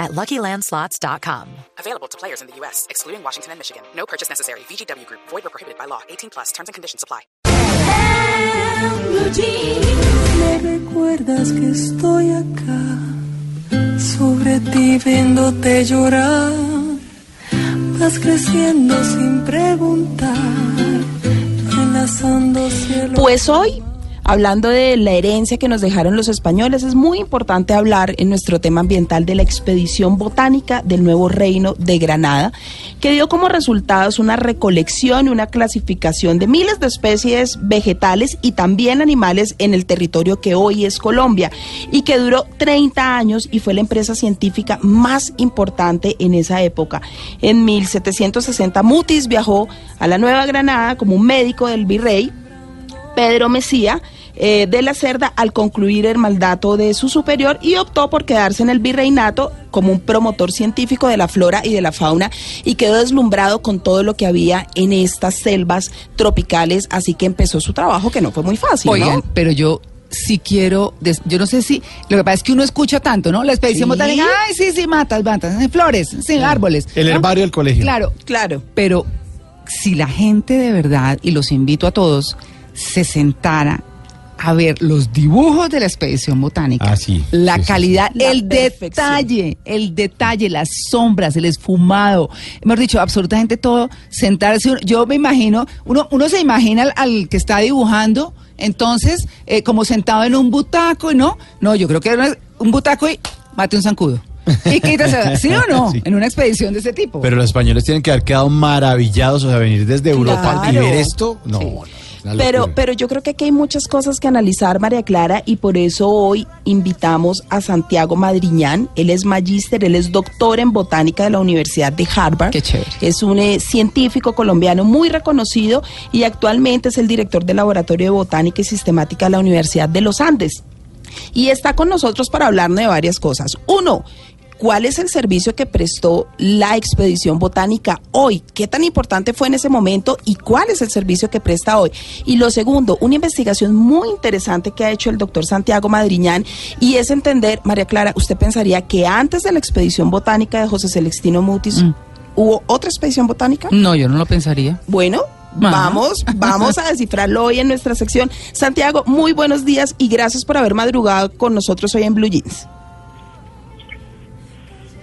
at LuckyLandSlots.com. Available to players in the U.S., excluding Washington and Michigan. No purchase necessary. VGW Group. Void or prohibited by law. 18 plus. Terms and conditions apply. Me recuerdas que estoy acá, sobre ti viéndote llorar. Vas creciendo sin preguntar, enlazando cielo. Pues hoy, hablando de la herencia que nos dejaron los españoles, es muy importante hablar en nuestro tema ambiental de la expedición botánica del nuevo reino de Granada, que dio como resultados una recolección y una clasificación de miles de especies vegetales y también animales en el territorio que hoy es Colombia, y que duró 30 años y fue la empresa científica más importante en esa época. En 1760 Mutis viajó a la Nueva Granada como un médico del virrey Pedro Mesía eh, de la Cerda al concluir el mandato de su superior y optó por quedarse en el virreinato como un promotor científico de la flora y de la fauna y quedó deslumbrado con todo lo que había en estas selvas tropicales, así que empezó su trabajo que no fue muy fácil. Oigan, ¿no? pero yo sí quiero, des- yo no sé si, lo que pasa es que uno escucha tanto, ¿no? La expedición Sí. botánica, ay, sí, sí, matas, matas, flores, sí, árboles. El ¿no? herbario del colegio. Claro, Claro. pero si la gente de verdad, y los invito a todos, se sentara a ver los dibujos de la expedición botánica, Ah, sí, la sí, calidad, sí. el La detalle, el detalle, las sombras, el esfumado, hemos dicho, absolutamente todo, sentarse, uno- yo me imagino, uno, uno se imagina al, al que está dibujando, entonces, eh, como sentado en un butaco, ¿no? No, yo creo que era un butaco y mate un zancudo. Y quítase, ¿sí o no? Sí. En una expedición de ese tipo. Pero los españoles tienen que haber quedado maravillados, o sea, venir desde Europa y ver esto. No, Sí. no, Pero, pero yo creo que aquí hay muchas cosas que analizar, María Clara, y por eso hoy invitamos a Santiago Madriñán. Él es magíster, él es doctor en botánica de la Universidad de Harvard. Qué chévere. Es un eh, científico colombiano muy reconocido y actualmente es el director del Laboratorio de Botánica y Sistemática de la Universidad de los Andes. Y está con nosotros para hablarnos de varias cosas. Uno, ¿cuál es el servicio que prestó la expedición botánica hoy? ¿Qué tan importante fue en ese momento y cuál es el servicio que presta hoy? Y lo segundo, una investigación muy interesante que ha hecho el doctor Santiago Madriñán y es entender, María Clara, ¿usted pensaría que antes de la expedición botánica de José Celestino Mutis Mm. hubo otra expedición botánica? No, yo no lo pensaría. Bueno, Ajá. vamos, vamos a descifrarlo hoy en nuestra sección. Santiago, muy buenos días y gracias por haber madrugado con nosotros hoy en Blue Jeans.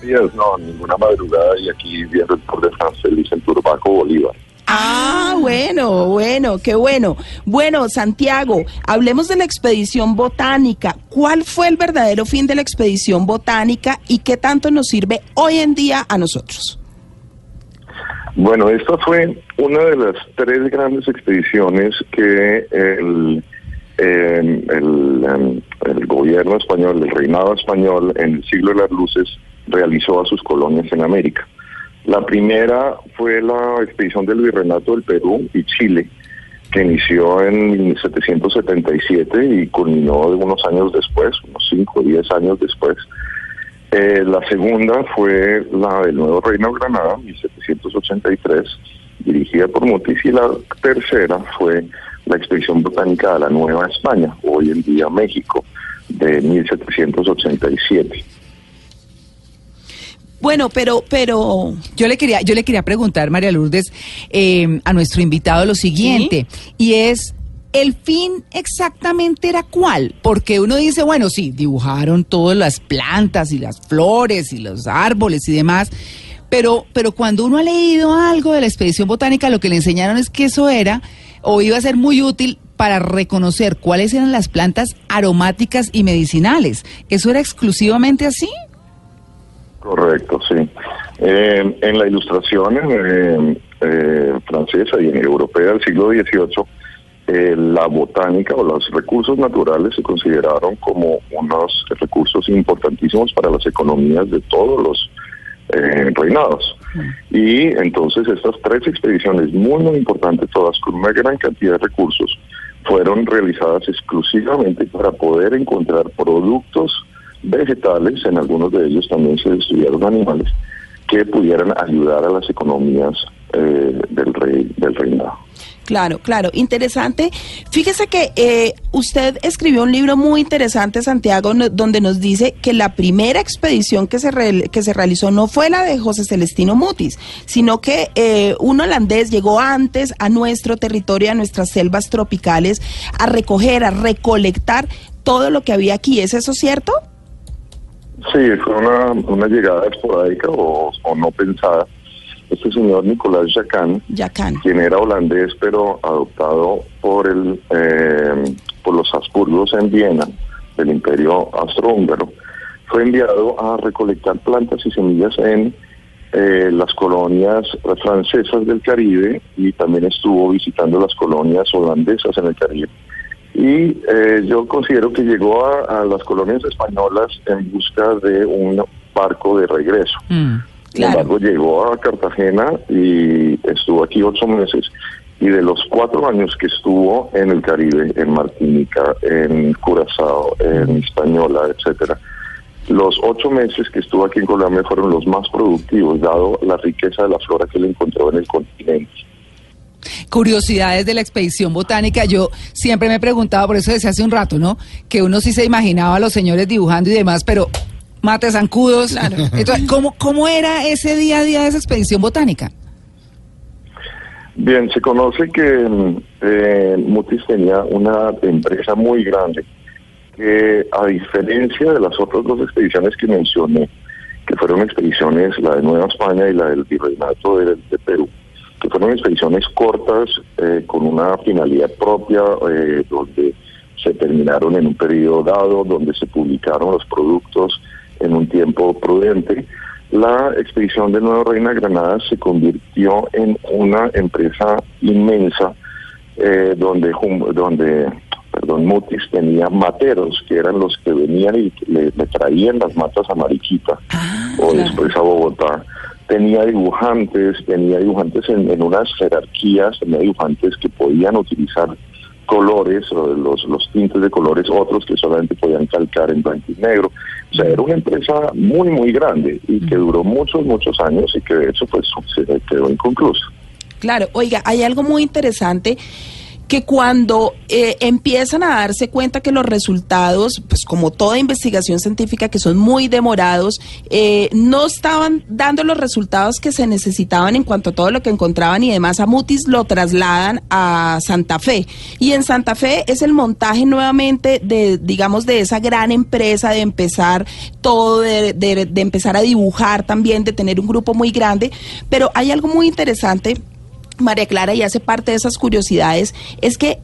Días, no, ninguna madrugada y aquí viendo el Tour de France, Luis en Turbaco, Bolívar. Ah, bueno, bueno, qué bueno. Bueno, Santiago, hablemos de la expedición botánica. ¿Cuál fue el verdadero fin de la expedición botánica y qué tanto nos sirve hoy en día a nosotros? Bueno, esta fue una de las tres grandes expediciones que el, eh, el, em, el gobierno español, el reinado español en el siglo de las luces realizó a sus colonias en América. La primera fue la expedición del Virreinato del Perú y Chile, que inició en 1777 y culminó unos años después, unos 5 o 10 años después. Eh, la segunda fue la del Nuevo Reino de Granada, 1783, dirigida por Mutis, y la tercera fue la expedición botánica de la Nueva España, hoy en día México, de 1787. Bueno, pero, pero, Yo le quería, yo le quería preguntar, María Lourdes, eh, a nuestro invitado lo siguiente, y es, ¿el fin exactamente era cuál? Porque uno dice, bueno, sí, dibujaron todas las plantas y las flores y los árboles y demás, pero, pero cuando uno ha leído algo de la expedición botánica, lo que le enseñaron es que eso era, o iba a ser muy útil para reconocer cuáles eran las plantas aromáticas y medicinales. ¿Eso era exclusivamente así? Correcto, sí. Eh, en la ilustración eh, eh, francesa y en europea del siglo XVIII, eh, la botánica o los recursos naturales se consideraron como unos recursos importantísimos para las economías de todos los eh, reinados. Y entonces estas tres expediciones muy, muy importantes, todas con una gran cantidad de recursos, fueron realizadas exclusivamente para poder encontrar productos vegetales, en algunos de ellos también se estudiaron animales, que pudieran ayudar a las economías eh, del rey del reinado. Claro, claro, interesante. Fíjese que eh, usted escribió un libro muy interesante, Santiago, donde nos dice que la primera expedición que se, re- que se realizó no fue la de José Celestino Mutis, sino que eh, un holandés llegó antes a nuestro territorio, a nuestras selvas tropicales, a recoger, a recolectar todo lo que había aquí. ¿Es eso cierto? Sí, fue una, una llegada esporádica o, o no pensada. Este señor Nicolás Jacán, quien era holandés pero adoptado por el eh, por los Habsburgos en Viena del Imperio Austrohúngaro, fue enviado a recolectar plantas y semillas en eh, las colonias francesas del Caribe y también estuvo visitando las colonias holandesas en el Caribe. Y eh, yo considero que llegó a, a las colonias españolas en busca de un barco de regreso. Mm. Sin embargo, llegó a Cartagena y estuvo aquí ocho meses. Y de los cuatro años que estuvo en el Caribe, en Martinica, en Curazao, en Hispaniola, etcétera, los ocho meses que estuvo aquí en Colombia fueron los más productivos, dado la riqueza de la flora que él encontró en el continente. Curiosidades de la expedición botánica. Yo siempre me he preguntado, por eso decía hace un rato, ¿no? Que uno sí se imaginaba a los señores dibujando y demás, pero mate zancudos. Entonces, ¿cómo, ¿cómo era ese día a día de esa expedición botánica? Bien, se conoce que mm, eh, Mutis tenía una empresa muy grande que a diferencia de las otras dos expediciones que mencioné, que fueron expediciones, la de Nueva España y la del Virreinato de, de Perú, que fueron expediciones cortas eh, con una finalidad propia, eh, donde se terminaron en un periodo dado, donde se publicaron los productos en un tiempo prudente. La expedición de Nueva Reina Granada se convirtió en una empresa inmensa eh, donde, donde perdón, Mutis tenía materos que eran los que venían y le, le traían las matas a Mariquita o después a Bogotá. Tenía dibujantes, tenía dibujantes en, en unas jerarquías, tenía dibujantes que podían utilizar colores, los, los tintes de colores, otros que solamente podían calcar en blanco y negro. O sea, era una empresa muy, muy grande y que duró muchos, muchos años y que de hecho pues se quedó inconclusa. Claro, oiga, hay algo muy interesante que cuando eh, empiezan a darse cuenta que los resultados, pues como toda investigación científica que son muy demorados, eh, no estaban dando los resultados que se necesitaban en cuanto a todo lo que encontraban y demás, a Mutis lo trasladan a Santa Fe. Y en Santa Fe es el montaje nuevamente de, digamos, de esa gran empresa, de empezar todo, de, de- de empezar a dibujar también, de tener un grupo muy grande. Pero hay algo muy interesante María Clara, y hace parte de esas curiosidades, es que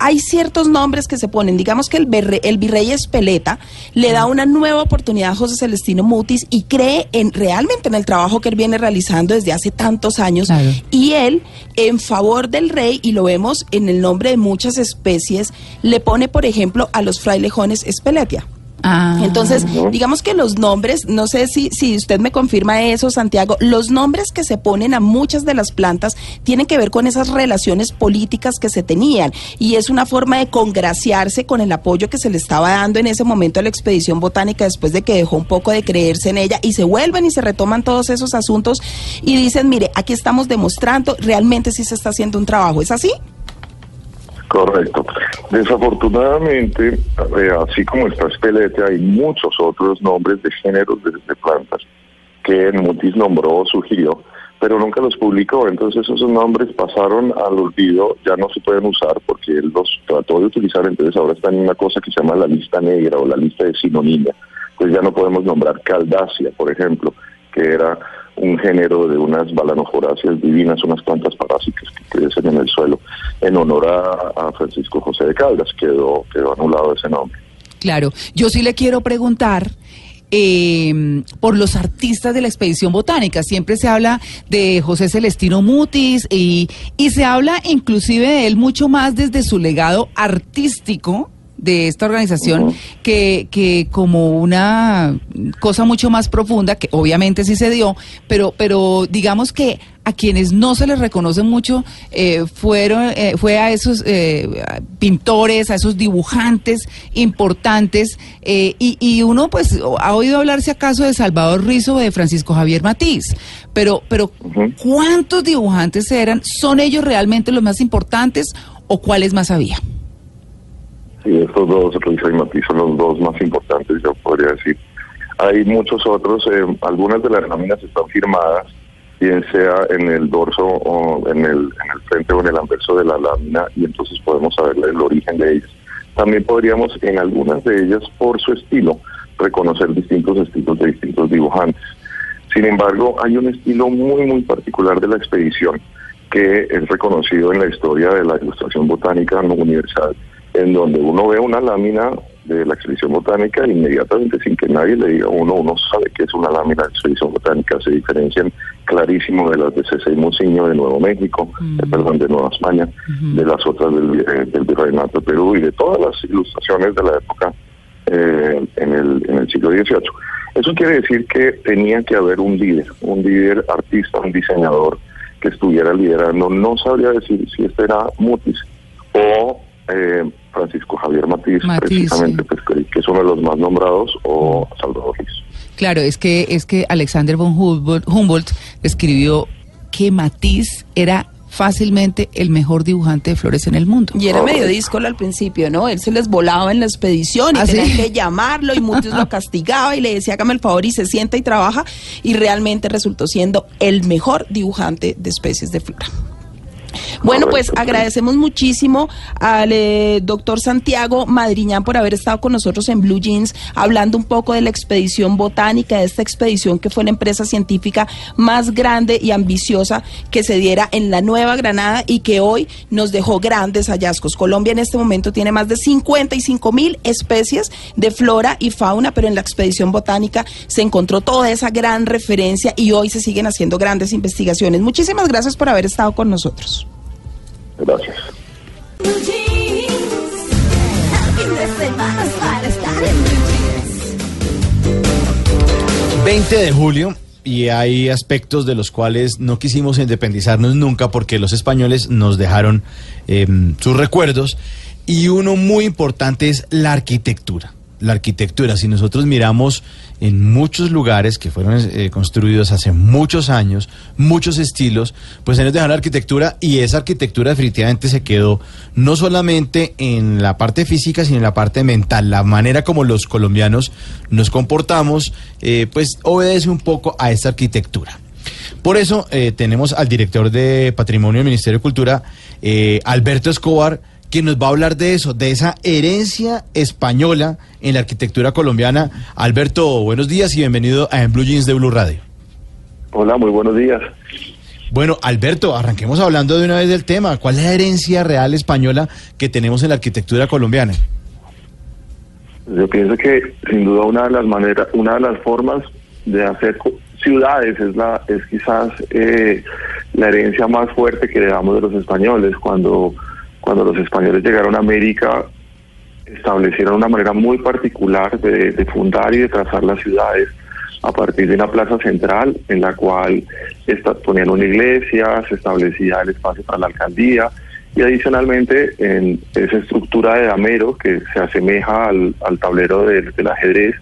hay ciertos nombres que se ponen, digamos que el, berre- el virrey Espeleta le da una nueva oportunidad a José Celestino Mutis y cree en realmente en el trabajo que él viene realizando desde hace tantos años Claro. y él en favor del rey y lo vemos en el nombre de muchas especies le pone por ejemplo a los frailejones Espeletia. Ah, Entonces, digamos que los nombres, no sé si, si usted me confirma eso, Santiago, los nombres que se ponen a muchas de las plantas tienen que ver con esas relaciones políticas que se tenían y es una forma de congraciarse con el apoyo que se le estaba dando en ese momento a la expedición botánica después de que dejó un poco de creerse en ella y se vuelven y se retoman todos esos asuntos y dicen, mire, aquí estamos demostrando, realmente sí se está haciendo un trabajo, ¿es así? Correcto. Desafortunadamente, eh, así como está Espelete, hay muchos otros nombres de géneros de, plantas que Mutis nombró o sugirió, pero nunca los publicó. Entonces esos nombres pasaron al olvido, ya no se pueden usar porque él los trató de utilizar, entonces ahora están en una cosa que se llama la lista negra o la lista de sinonimia. Pues ya no podemos nombrar caldácea, por ejemplo, que era un género de unas balanoforáceas divinas, unas plantas parásitas que crecen en el suelo, en honor a, a Francisco José de Caldas, quedó, quedó anulado ese nombre. Claro, yo sí le quiero preguntar eh, por los artistas de la expedición botánica. Siempre se habla de José Celestino Mutis y, y se habla inclusive de él mucho más desde su legado artístico de esta organización que, que como una cosa mucho más profunda, que obviamente sí se dio, pero, pero digamos que a quienes no se les reconoce mucho eh, fueron eh, fue a esos eh, pintores, a esos dibujantes importantes eh, y, y uno pues ha oído hablar si acaso de Salvador Rizo o de Francisco Javier Matiz, pero pero. ¿cuántos dibujantes eran? ¿Son ellos realmente los más importantes o cuáles más había? Sí, estos dos, Risa y Matiz, son los dos más importantes, yo podría decir. Hay muchos otros, eh, algunas de las láminas están firmadas, bien sea en el dorso o en el, en el frente o en el anverso de la lámina, y entonces podemos saber el origen de ellas. También podríamos, en algunas de ellas, por su estilo, reconocer distintos estilos de distintos dibujantes. Sin embargo, hay un estilo muy, muy particular de la expedición que es reconocido en la historia de la ilustración botánica universal, en donde uno ve una lámina de la expedición botánica inmediatamente sin que nadie le diga a uno, uno sabe que es una lámina de expedición botánica, se diferencian clarísimo de las de y Monsiño de Nuevo México, eh, perdón, de Nueva España, de las otras del, eh, del Virreinato de Perú y de todas las ilustraciones de la época eh, en, el, en el siglo XVIII. Eso quiere decir que tenía que haber un líder, un líder artista, un diseñador que estuviera liderando. No sabría decir si este era Mutis o eh, Francisco Javier Matiz, Matiz, precisamente, sí. pues, que, que es uno de los más nombrados, o Salvador Rizo. Claro, es que es que Alexander von Humboldt, Humboldt escribió que Matisse era fácilmente el mejor dibujante de flores en el mundo. Y era medio díscolo al principio, ¿no? Él se les volaba en la expedición y ¿Ah, sí? tenían que llamarlo y Mutis lo castigaba y le decía hágame el favor y se sienta y trabaja y realmente resultó siendo el mejor dibujante de especies de flora. Bueno, pues Correcto. agradecemos muchísimo al eh, doctor Santiago Madriñán por haber estado con nosotros en Blue Jeans hablando un poco de la expedición botánica, de esta expedición que fue la empresa científica más grande y ambiciosa que se diera en la Nueva Granada y que hoy nos dejó grandes hallazgos. Colombia en este momento tiene más de 55 mil especies de flora y fauna, pero en la expedición botánica se encontró toda esa gran referencia y hoy se siguen haciendo grandes investigaciones. Muchísimas gracias por haber estado con nosotros. Gracias. Blue Jeans. El fin de semana es para estar en Blue Jeans. 20 de julio y hay aspectos de los cuales no quisimos independizarnos nunca porque los españoles nos dejaron eh, sus recuerdos y uno muy importante es la arquitectura. La arquitectura, si nosotros miramos en muchos lugares que fueron eh, construidos hace muchos años, muchos estilos, pues ellos dejaron la arquitectura y esa arquitectura definitivamente se quedó no solamente en la parte física, sino en la parte mental. La manera como los colombianos nos comportamos, eh, pues obedece un poco a esta arquitectura. Por eso eh, tenemos al director de Patrimonio del Ministerio de Cultura, Alberto Escobar, quien nos va a hablar de eso, de esa herencia española en la arquitectura colombiana. Alberto, buenos días y bienvenido a En Blue Jeans de Blue Radio. Hola, muy buenos días. Bueno, Alberto, arranquemos hablando de una vez del tema. ¿Cuál es la herencia real española que tenemos en la arquitectura colombiana? Yo pienso que sin duda una de las maneras, una de las formas de hacer ciudades es la es quizás eh, la herencia más fuerte que le damos de los españoles cuando cuando los españoles llegaron a América establecieron una manera muy particular de, de fundar y de trazar las ciudades a partir de una plaza central en la cual esta- ponían una iglesia, se establecía el espacio para la alcaldía y adicionalmente en esa estructura de damero que se asemeja al, al tablero del, del ajedrez,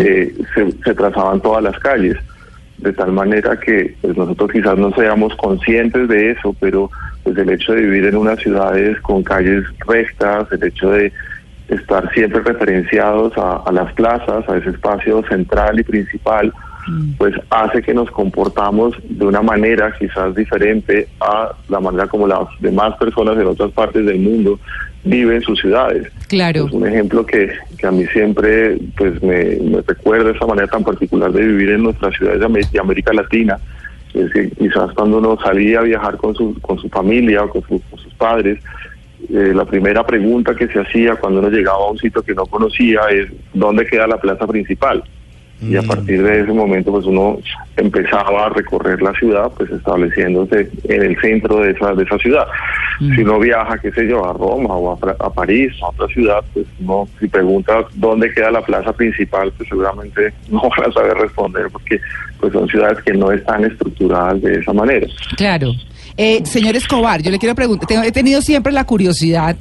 eh, se, se trazaban todas las calles, de tal manera que pues, nosotros quizás no seamos conscientes de eso, pero pues el hecho de vivir en unas ciudades con calles rectas, el hecho de estar siempre referenciados a, a las plazas, a ese espacio central y principal, pues hace que nos comportamos de una manera quizás diferente a la manera como las demás personas en otras partes del mundo viven sus ciudades. Claro. Es un ejemplo que, que a mí siempre pues me, me recuerda esa manera tan particular de vivir en nuestras ciudades de América Latina. Quizás cuando uno salía a viajar con su, con su familia o con sus padres, eh, la primera pregunta que se hacía cuando uno llegaba a un sitio que no conocía es ¿dónde queda la plaza principal? Y a Mm. partir de ese momento pues uno empezaba a recorrer la ciudad pues estableciéndose en el centro de esa de esa ciudad si uno viaja qué sé yo a Roma o a, a París o a otra ciudad pues uno si pregunta dónde queda la plaza principal pues seguramente no van a saber responder porque pues son ciudades que no están estructuradas de esa manera Claro. Eh, señor Escobar, yo le quiero preguntar, he tenido siempre la curiosidad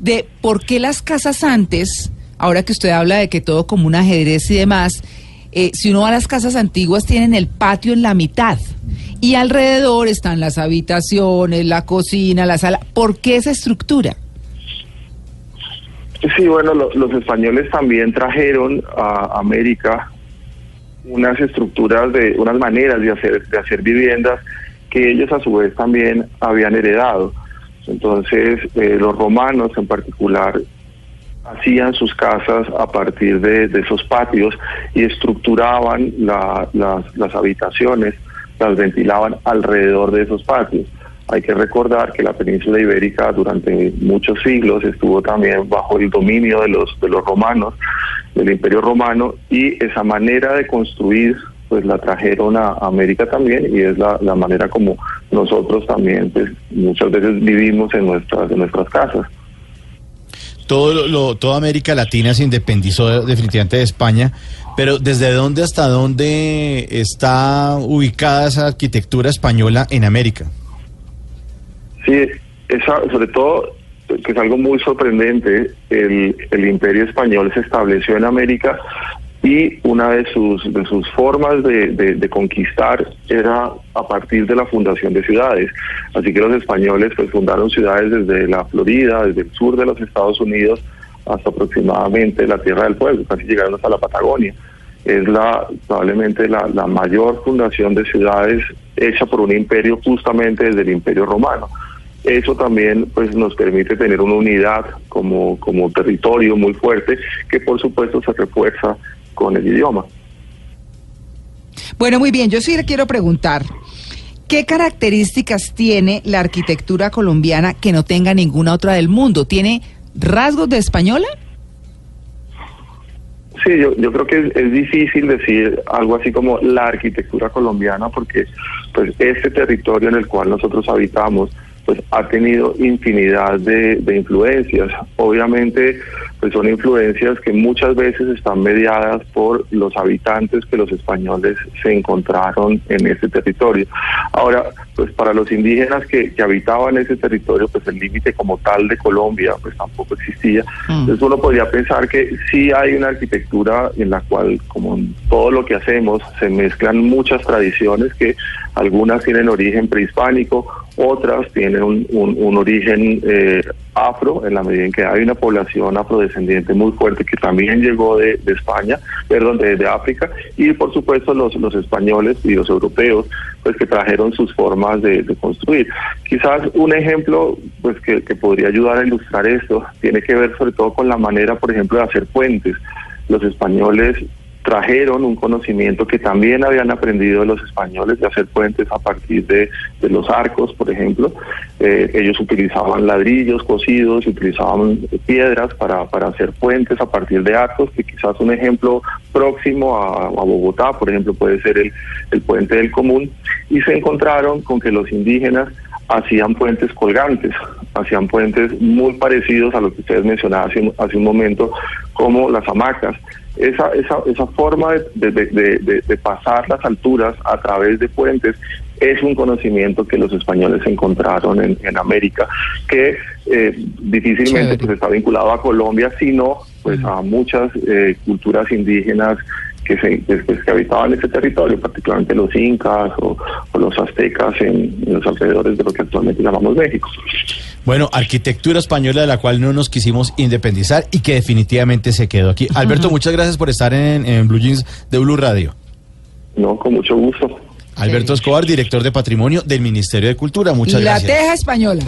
de por qué las casas antes, ahora que usted habla de que todo como un ajedrez y demás, eh, si uno va a las casas antiguas tienen el patio en la mitad y alrededor están las habitaciones, la cocina, la sala. ¿Por qué esa estructura? Sí, bueno, lo- los españoles también trajeron a América unas estructuras de unas maneras de hacer de hacer viviendas que ellos a su vez también habían heredado. Entonces, eh, los romanos en particular hacían sus casas a partir de, esos patios y estructuraban la- las, habitaciones, las ventilaban alrededor de esos patios. Hay que recordar que la península ibérica durante muchos siglos estuvo también bajo el dominio de los, de los romanos, del imperio romano, y esa manera de construir pues la trajeron a América también y es la, la manera como nosotros también pues muchas veces vivimos en nuestras, en nuestras casas. Todo lo- toda América Latina se independizó definitivamente de España, pero ¿desde dónde hasta dónde está ubicada esa arquitectura española en América? Sí, esa, sobre todo, que es algo muy sorprendente, el, el imperio español se estableció en América y una de sus, de sus formas de, de- conquistar era a partir de la fundación de ciudades. Así que los españoles pues fundaron ciudades desde la Florida, desde el sur de los Estados Unidos hasta aproximadamente la Tierra del Fuego, casi llegaron hasta la Patagonia. Es la probablemente la, la mayor fundación de ciudades hecha por un imperio justamente desde el imperio romano. Eso también pues nos permite tener una unidad como, como territorio muy fuerte que por supuesto se refuerza con el idioma. Bueno, muy bien, yo sí le quiero preguntar, ¿qué características tiene la arquitectura colombiana que no tenga ninguna otra del mundo? ¿Tiene rasgos de española? Sí, yo, yo creo que es, es difícil decir algo así como la arquitectura colombiana porque pues este territorio en el cual nosotros habitamos pues ha tenido infinidad de, de influencias. Obviamente pues son influencias que muchas veces están mediadas por los habitantes que los españoles se encontraron en ese territorio. Ahora, pues para los indígenas que, que habitaban ese territorio, pues el límite como tal de Colombia pues tampoco existía. Entonces uno podría pensar que sí hay una arquitectura en la cual, como en todo lo que hacemos, se mezclan muchas tradiciones que algunas tienen origen prehispánico, otras tienen un, un- origen eh, afro, en la medida en que hay una población afrodescendiente muy fuerte que también llegó de, de España, perdón, de, de África, y por supuesto los, los españoles y los europeos, pues que trajeron sus formas de, de construir. Quizás un ejemplo pues que, que podría ayudar a ilustrar esto tiene que ver sobre todo con la manera, por ejemplo, de hacer puentes. Los españoles trajeron un conocimiento que también habían aprendido los españoles de hacer puentes a partir de, de los arcos, por ejemplo. Eh, ellos utilizaban ladrillos cocidos, utilizaban piedras para, para hacer puentes a partir de arcos, que quizás un ejemplo próximo a, a Bogotá, por ejemplo, puede ser el, el puente del común, y se encontraron con que los indígenas hacían puentes colgantes, hacían puentes muy parecidos a lo que ustedes mencionaban hace, un- hace un momento, como las hamacas. Esa, esa, esa forma de, de- de- de- de pasar las alturas a través de puentes es un conocimiento que los españoles encontraron en, en América, que eh, difícilmente pues, está vinculado a Colombia, sino pues a muchas eh, culturas indígenas que, se, que, pues, que habitaban ese territorio, particularmente los incas o, o los aztecas en, en los alrededores de lo que actualmente llamamos México. Bueno, arquitectura española de la cual no nos quisimos independizar y que definitivamente se quedó aquí. Alberto, muchas gracias por estar en, en Blue Jeans de Blue Radio. No, con mucho gusto. Alberto Escobar, director de patrimonio del Ministerio de Cultura. Muchas la gracias. teja española.